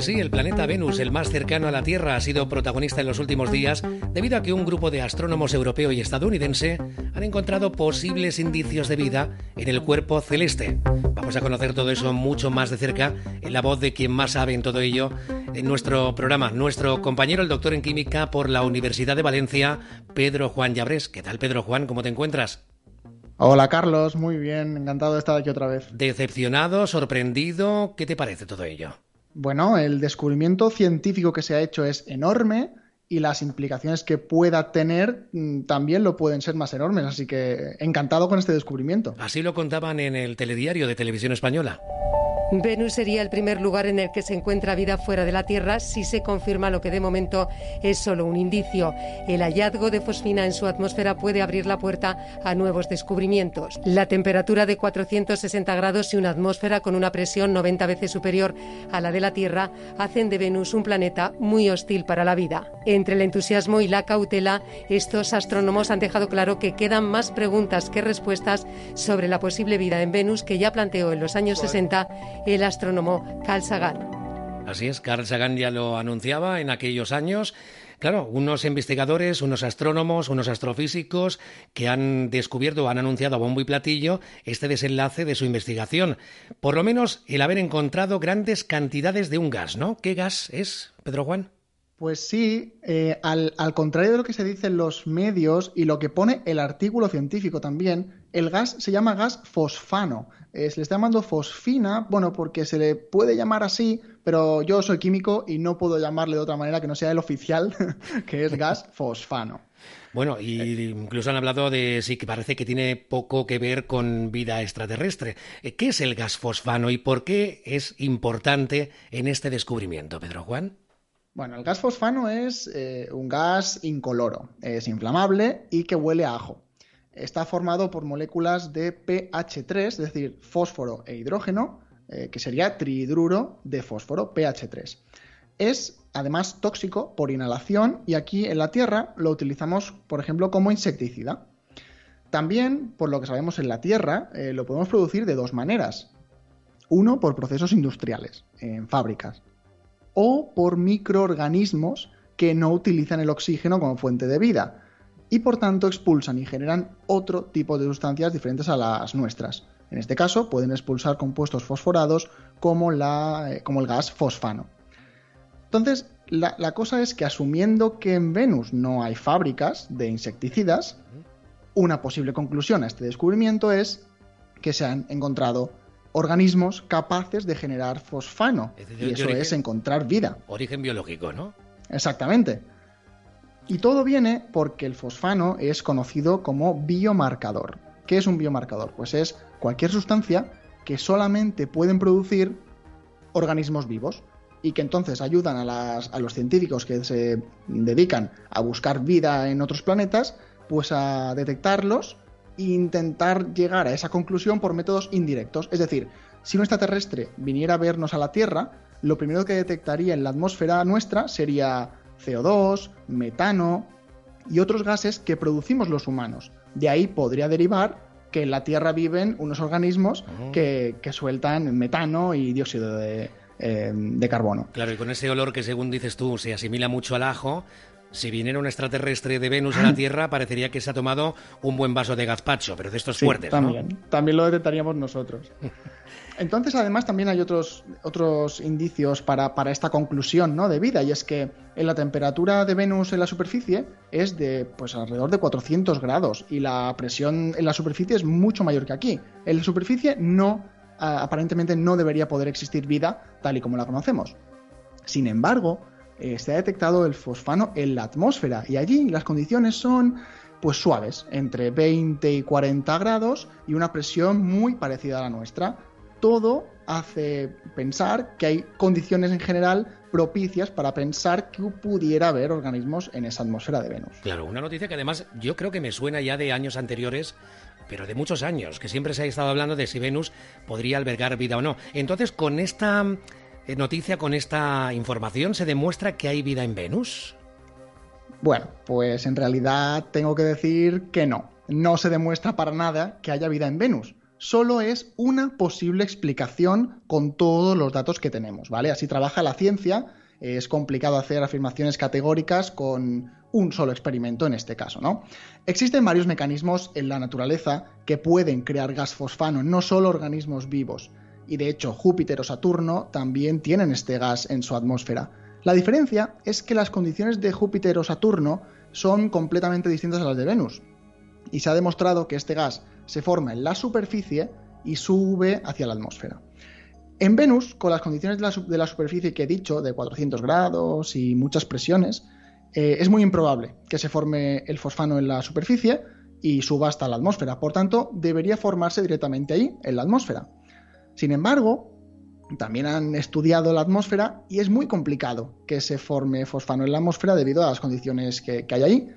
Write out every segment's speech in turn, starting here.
Sí, el planeta Venus, el más cercano a la Tierra, ha sido protagonista en los últimos días debido a que un grupo de astrónomos europeo y estadounidense han encontrado posibles indicios de vida en el cuerpo celeste. Vamos a conocer todo eso mucho más de cerca en la voz de quien más sabe en todo ello en nuestro programa, nuestro compañero, el doctor en química por la Universidad de Valencia, Pedro Juan Llabrés. ¿Qué tal, Pedro Juan? ¿Cómo te encuentras? Hola Carlos, muy bien, encantado de estar aquí otra vez. ¿Decepcionado? ¿Sorprendido? ¿Qué te parece todo ello? Bueno, el descubrimiento científico que se ha hecho es enorme y las implicaciones que pueda tener mm, también lo pueden ser más enormes, así que encantado con este descubrimiento. Así lo contaban en el telediario de Televisión Española. Venus sería el primer lugar en el que se encuentra vida fuera de la Tierra si se confirma lo que de momento es solo un indicio. El hallazgo de fosfina en su atmósfera puede abrir la puerta a nuevos descubrimientos. La temperatura de 460 grados y una atmósfera con una presión 90 veces superior a la de la Tierra hacen de Venus un planeta muy hostil para la vida. Entre el entusiasmo y la cautela, estos astrónomos han dejado claro que quedan más preguntas que respuestas sobre la posible vida en Venus que ya planteó en los años 60 el astrónomo Carl Sagan. Así es, Carl Sagan ya lo anunciaba en aquellos años. Claro, unos investigadores, unos astrónomos, unos astrofísicos que han descubierto, han anunciado a bombo y platillo este desenlace de su investigación. Por lo menos el haber encontrado grandes cantidades de un gas, ¿no? ¿Qué gas es, Pedro Juan? Pues sí, eh, al, al, contrario de lo que se dice en los medios y lo que pone el artículo científico también, el gas se llama gas fosfano. Eh, se le está llamando fosfina, bueno, porque se le puede llamar así, pero yo soy químico y no puedo llamarle de otra manera que no sea el oficial, que es gas fosfano. Bueno, y incluso han hablado de sí que parece que tiene poco que ver con vida extraterrestre. Eh, ¿Qué es el gas fosfano y por qué es importante en este descubrimiento, Pedro Juan? Bueno, el gas fosfano es eh, un gas incoloro, es inflamable y que huele a ajo. Está formado por moléculas de pH3, es decir, fósforo e hidrógeno, eh, que sería trihidruro de fósforo, pH3. Es además tóxico por inhalación y aquí en la Tierra lo utilizamos, por ejemplo, como insecticida. También, por lo que sabemos en la Tierra, eh, lo podemos producir de dos maneras. Uno, por procesos industriales, en fábricas, o por microorganismos que no utilizan el oxígeno como fuente de vida y por tanto expulsan y generan otro tipo de sustancias diferentes a las nuestras. En este caso pueden expulsar compuestos fosforados como, la, eh, como el gas fosfano. Entonces, la, la, cosa es que asumiendo que en Venus no hay fábricas de insecticidas, una posible conclusión a este descubrimiento es que se han encontrado organismos capaces de generar fosfano. Es decir, y eso origen, es encontrar vida. Origen biológico, ¿no? Exactamente. Y todo viene porque el fosfano es conocido como biomarcador. ¿Qué es un biomarcador? Pues es cualquier sustancia que solamente pueden producir organismos vivos y que entonces ayudan a, a los científicos que se dedican a buscar vida en otros planetas, pues a detectarlos e intentar llegar a esa conclusión por métodos indirectos. Es decir, si un extraterrestre viniera a vernos a la Tierra, lo primero que detectaría en la atmósfera nuestra sería CO2, metano y otros gases que producimos los humanos. De ahí podría derivar que en la Tierra viven unos organismos oh. que, que, sueltan metano y dióxido de, eh, de carbono. Claro, y con ese olor que según dices tú se asimila mucho al ajo, si viniera un extraterrestre de Venus a la Tierra, parecería que se ha tomado un buen vaso de gazpacho, pero de estos sí, fuertes, también, ¿no? También lo detectaríamos nosotros. Entonces, además, también hay otros, otros indicios para, para, esta conclusión ¿no? de vida, y es que en la temperatura de Venus en la superficie es de pues alrededor de 400 grados, y la presión en la superficie es mucho mayor que aquí. En la superficie no, aparentemente no debería poder existir vida tal y como la conocemos. Sin embargo, eh, se ha detectado el fosfano en la atmósfera y allí las condiciones son pues suaves, entre 20 y 40 grados y una presión muy parecida a la nuestra. Todo hace pensar que hay condiciones en general propicias para pensar que pudiera haber organismos en esa atmósfera de Venus. Claro, una noticia que además yo creo que me suena ya de años anteriores, pero de muchos años, que siempre se ha estado hablando de si Venus podría albergar vida o no. Entonces, con esta noticia, con esta información, se demuestra que hay vida en Venus. Bueno, pues en realidad tengo que decir que no. No se demuestra para nada que haya vida en Venus solo es una posible explicación con todos los datos que tenemos, ¿vale? Así trabaja la ciencia, es complicado hacer afirmaciones categóricas con un solo experimento en este caso, ¿no? Existen varios mecanismos en la naturaleza que pueden crear gas fosfano, no solo organismos vivos, y de hecho Júpiter o Saturno también tienen este gas en su atmósfera. La diferencia es que las condiciones de Júpiter o Saturno son completamente distintas a las de Venus, y se ha demostrado que este gas se forma en la superficie y sube hacia la atmósfera. En Venus, con las condiciones de la, superficie que he dicho, de 400 grados y muchas presiones, eh, es muy improbable que se forme el fosfano en la superficie y suba hasta la atmósfera. Por tanto, debería formarse directamente ahí, en la atmósfera. Sin embargo, también han estudiado la atmósfera y es muy complicado que se forme fosfano en la atmósfera debido a las condiciones que hay ahí.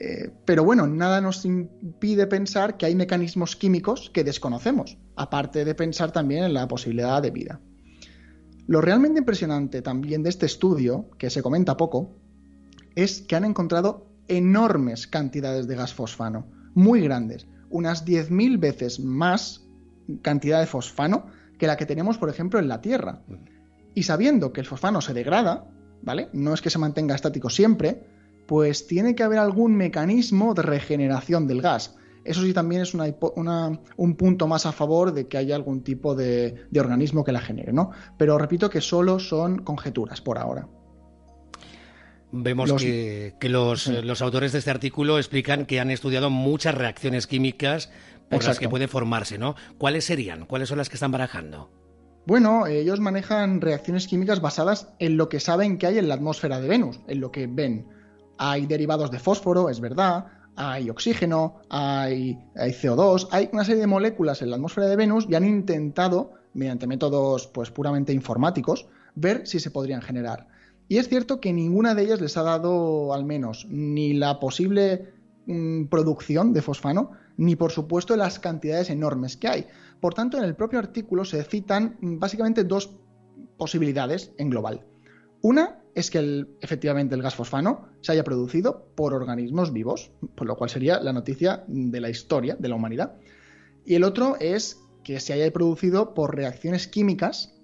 Eh, pero bueno, nada nos impide pensar que hay mecanismos químicos que desconocemos, aparte de pensar también en la posibilidad de vida. Lo realmente impresionante también de este estudio, que se comenta poco, es que han encontrado enormes cantidades de gas fosfano, muy grandes, unas 10.000 veces más cantidad de fosfano que la que tenemos, por ejemplo, en la Tierra. Y sabiendo que el fosfano se degrada, ¿vale? No es que se mantenga estático siempre, pues tiene que haber algún mecanismo de regeneración del gas. Eso sí también es un punto más a favor de que haya algún tipo de, organismo que la genere, ¿no? Pero repito que solo son conjeturas por ahora. Vemos que, los, autores de este artículo explican que han estudiado muchas reacciones químicas por las que puede formarse, ¿no? ¿Cuáles serían? ¿Cuáles son las que están barajando? Bueno, ellos manejan reacciones químicas basadas en lo que saben que hay en la atmósfera de Venus, en lo que ven. Hay derivados de fósforo, es verdad, hay oxígeno, hay, CO2, hay una serie de moléculas en la atmósfera de Venus y han intentado, mediante métodos pues, puramente informáticos, ver si se podrían generar. Y es cierto que ninguna de ellas les ha dado al menos ni la posible mm, producción de fosfano, ni por supuesto las cantidades enormes que hay. Por tanto, en el propio artículo se citan mm, básicamente dos posibilidades en global. Una es que efectivamente el gas fosfano se haya producido por organismos vivos, por lo cual sería la noticia de la historia de la humanidad. Y el otro es que se haya producido por reacciones químicas,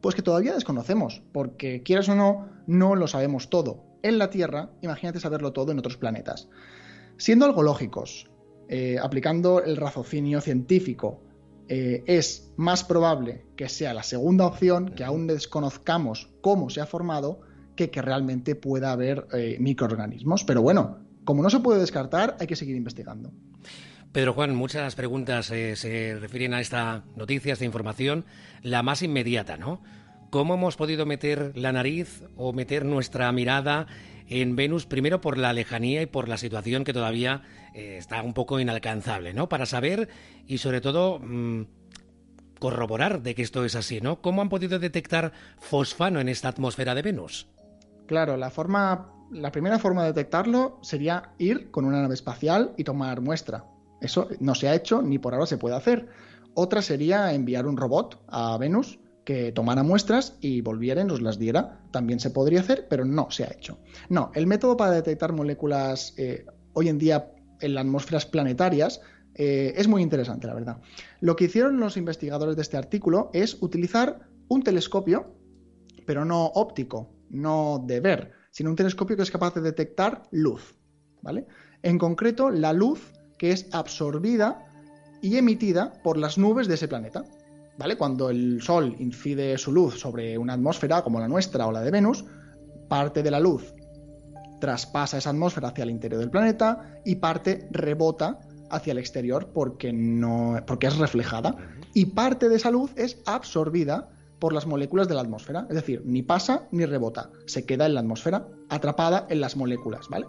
pues que todavía desconocemos, porque quieras o no, no lo sabemos todo. En la Tierra, imagínate saberlo todo en otros planetas. Siendo algo lógicos, eh, aplicando el raciocinio científico, eh, es más probable que sea la segunda opción, que aún desconozcamos cómo se ha formado, que que realmente pueda haber eh, microorganismos. Pero bueno, como no se puede descartar, hay que seguir investigando. Pedro Juan, muchas preguntas eh, se refieren a esta noticia, a esta información. La más inmediata, ¿no? ¿Cómo hemos podido meter la nariz o meter nuestra mirada en Venus, primero por la lejanía y por la situación que todavía está un poco inalcanzable, ¿no? Para saber y sobre todo mm, corroborar de que esto es así, ¿no? ¿Cómo han podido detectar fosfano en esta atmósfera de Venus? Claro, la forma, la primera forma de detectarlo sería ir con una nave espacial y tomar muestra. Eso no se ha hecho ni por ahora se puede hacer. Otra sería enviar un robot a Venus que tomara muestras y volviera y nos las diera. También se podría hacer, pero no se ha hecho. No, el método para detectar moléculas eh, hoy en día en las atmósferas planetarias eh, es muy interesante, la verdad. Lo que hicieron los investigadores de este artículo es utilizar un telescopio, pero no óptico, no de ver, sino un telescopio que es capaz de detectar luz. ¿vale? En concreto, la luz que es absorbida y emitida por las nubes de ese planeta. ¿Vale? Cuando el Sol incide su luz sobre una atmósfera como la nuestra o la de Venus, parte de la luz traspasa esa atmósfera hacia el interior del planeta y parte rebota hacia el exterior porque, no, porque es reflejada. Y parte de esa luz es absorbida por las moléculas de la atmósfera. Es decir, ni pasa ni rebota. Se queda en la atmósfera, atrapada en las moléculas, ¿vale?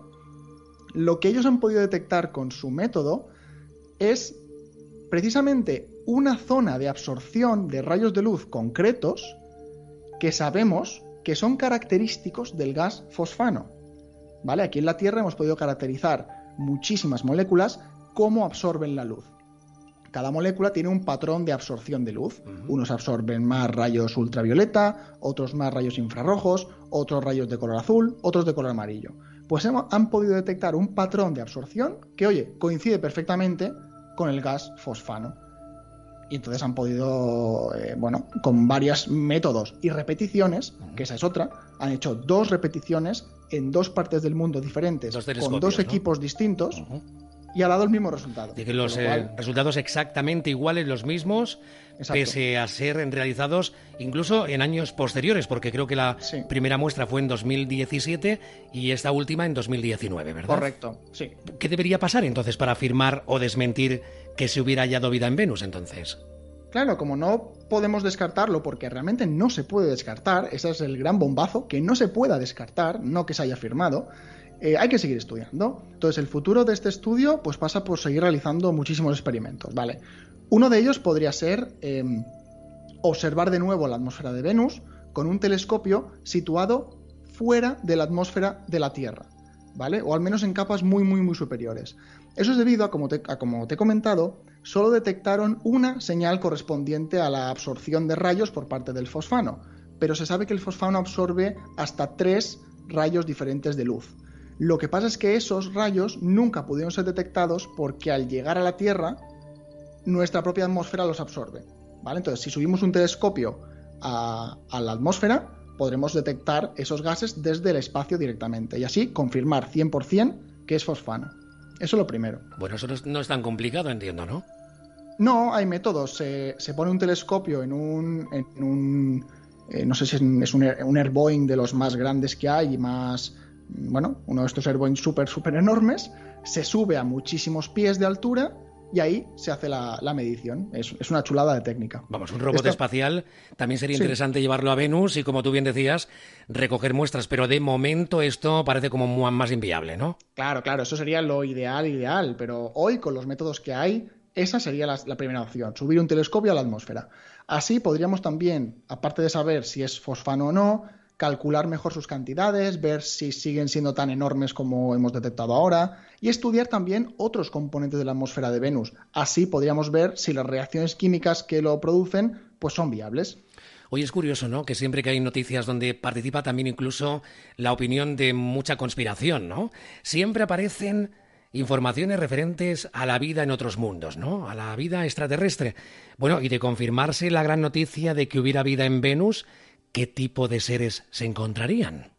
Lo que ellos han podido detectar con su método es precisamente una zona de absorción de rayos de luz concretos que sabemos que son característicos del gas fosfano. ¿Vale? Aquí en la Tierra hemos podido caracterizar muchísimas moléculas cómo absorben la luz. Cada molécula tiene un patrón de absorción de luz. Unos absorben más rayos ultravioleta, otros más rayos infrarrojos, otros rayos de color azul, otros de color amarillo. Pues hemos- han podido detectar un patrón de absorción que, oye, coincide perfectamente con el gas fosfano. Y entonces han podido, eh, bueno, con varios métodos y repeticiones, que esa es otra, han hecho dos repeticiones en dos partes del mundo diferentes, con dos ¿no? equipos distintos, y ha dado el mismo resultado. De que los eh, resultados exactamente iguales, los mismos, Exacto. pese a ser realizados incluso en años posteriores, porque creo que la Sí. primera muestra fue en 2017 y esta última en 2019, ¿verdad? Correcto, sí. ¿Qué debería pasar entonces para afirmar o desmentir que se hubiera hallado vida en Venus entonces? Claro, como no podemos descartarlo, porque realmente no se puede descartar, ese es el gran bombazo, que no se pueda descartar, no que se haya firmado, eh, hay que seguir estudiando. Entonces, el futuro de este estudio pues pasa por seguir realizando muchísimos experimentos, ¿vale? Uno de ellos podría ser eh, observar de nuevo la atmósfera de Venus con un telescopio situado fuera de la atmósfera de la Tierra, ¿vale? O al menos en capas muy, muy, muy superiores. Eso es debido a, como te, como te he comentado, solo detectaron una señal correspondiente a la absorción de rayos por parte del fosfano, pero se sabe que el fosfano absorbe hasta tres rayos diferentes de luz. Lo que pasa es que esos rayos nunca pudieron ser detectados porque al llegar a la Tierra, nuestra propia atmósfera los absorbe. ¿vale? Entonces, si subimos un telescopio a, a la atmósfera, podremos detectar esos gases desde el espacio directamente y así confirmar 100% que es fosfano. Eso es lo primero. Bueno, eso no es, tan complicado, entiendo, ¿no? No, hay métodos. Se, se pone un telescopio en un. En un eh, no sé si es un, un Airboeing de los más grandes que hay y más. Bueno, uno de estos Airboeing súper, súper enormes. Se sube a muchísimos pies de altura y ahí se hace la, la medición. Es, es una chulada de técnica. Vamos, un robot Esto- espacial también sería Sí. interesante llevarlo a Venus y, como tú bien decías, recoger muestras, pero de momento esto parece como más inviable, ¿no? Claro, claro, eso sería lo ideal, ideal, pero hoy con los métodos que hay, esa sería la, la primera opción, subir un telescopio a la atmósfera. Así podríamos también, aparte de saber si es fosfano o no, calcular mejor sus cantidades, ver si siguen siendo tan enormes como hemos detectado ahora y estudiar también otros componentes de la atmósfera de Venus. Así podríamos ver si las reacciones químicas que lo producen pues son viables. Hoy es curioso, ¿no? Que siempre que hay noticias donde participa también incluso la opinión de mucha conspiración, ¿no? Siempre aparecen informaciones referentes a la vida en otros mundos, ¿no? A la vida extraterrestre. Bueno, y de confirmarse la gran noticia de que hubiera vida en Venus, ¿qué tipo de seres se encontrarían?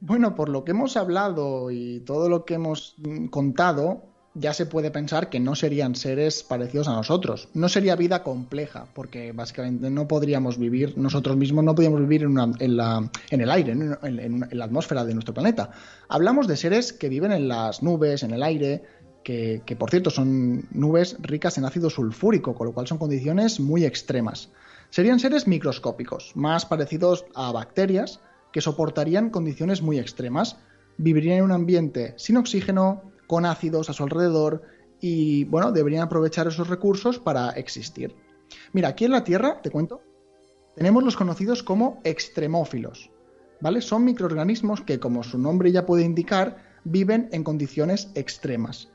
Bueno, por lo que hemos hablado y todo lo que hemos mm, contado, ya se puede pensar que no serían seres parecidos a nosotros. No sería vida compleja, porque básicamente no podríamos vivir, nosotros mismos no podríamos vivir en, una- en la- en el aire, en, la atmósfera de nuestro planeta. Hablamos de seres que viven en las nubes, en el aire, que, por cierto son nubes ricas en ácido sulfúrico, con lo cual son condiciones muy extremas. Serían seres microscópicos, más parecidos a bacterias, que soportarían condiciones muy extremas, vivirían en un ambiente sin oxígeno, con ácidos a su alrededor y, bueno, deberían aprovechar esos recursos para existir. Mira, aquí en la Tierra, te cuento, tenemos los conocidos como extremófilos, ¿vale? Son microorganismos que, como su nombre ya puede indicar, viven en condiciones extremas.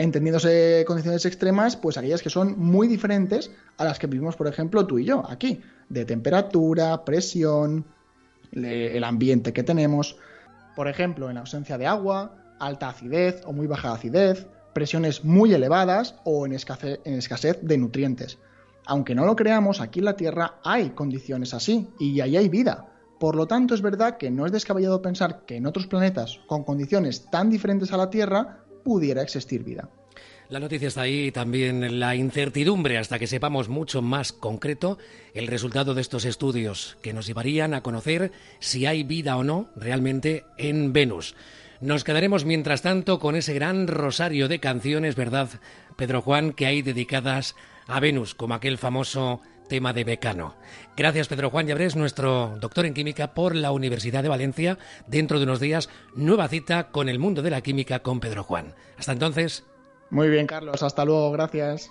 Entendiéndose condiciones extremas, pues aquellas que son muy diferentes a las que vivimos, por ejemplo, tú y yo, aquí, de temperatura, presión, el ambiente que tenemos. Por ejemplo, en ausencia de agua, alta acidez o muy baja acidez, presiones muy elevadas o en escasez, en escasez de nutrientes. Aunque no lo creamos, aquí en la Tierra hay condiciones así y ahí hay vida. Por lo tanto, es verdad que no es descabellado pensar que en otros planetas con condiciones tan diferentes a la Tierra pudiera existir vida. La noticia está ahí también la incertidumbre hasta que sepamos mucho más concreto el resultado de estos estudios que nos llevarían a conocer si hay vida o no realmente en Venus. Nos quedaremos mientras tanto con ese gran rosario de canciones, ¿verdad, Pedro Juan, que hay dedicadas a Venus, como aquel famoso tema de Becano. Gracias, Pedro Juan Llabrés, nuestro doctor en química por la Universidad de Valencia. Dentro de unos días, nueva cita con el mundo de la química con Pedro Juan. Hasta entonces. Muy bien, Carlos. Hasta luego. Gracias.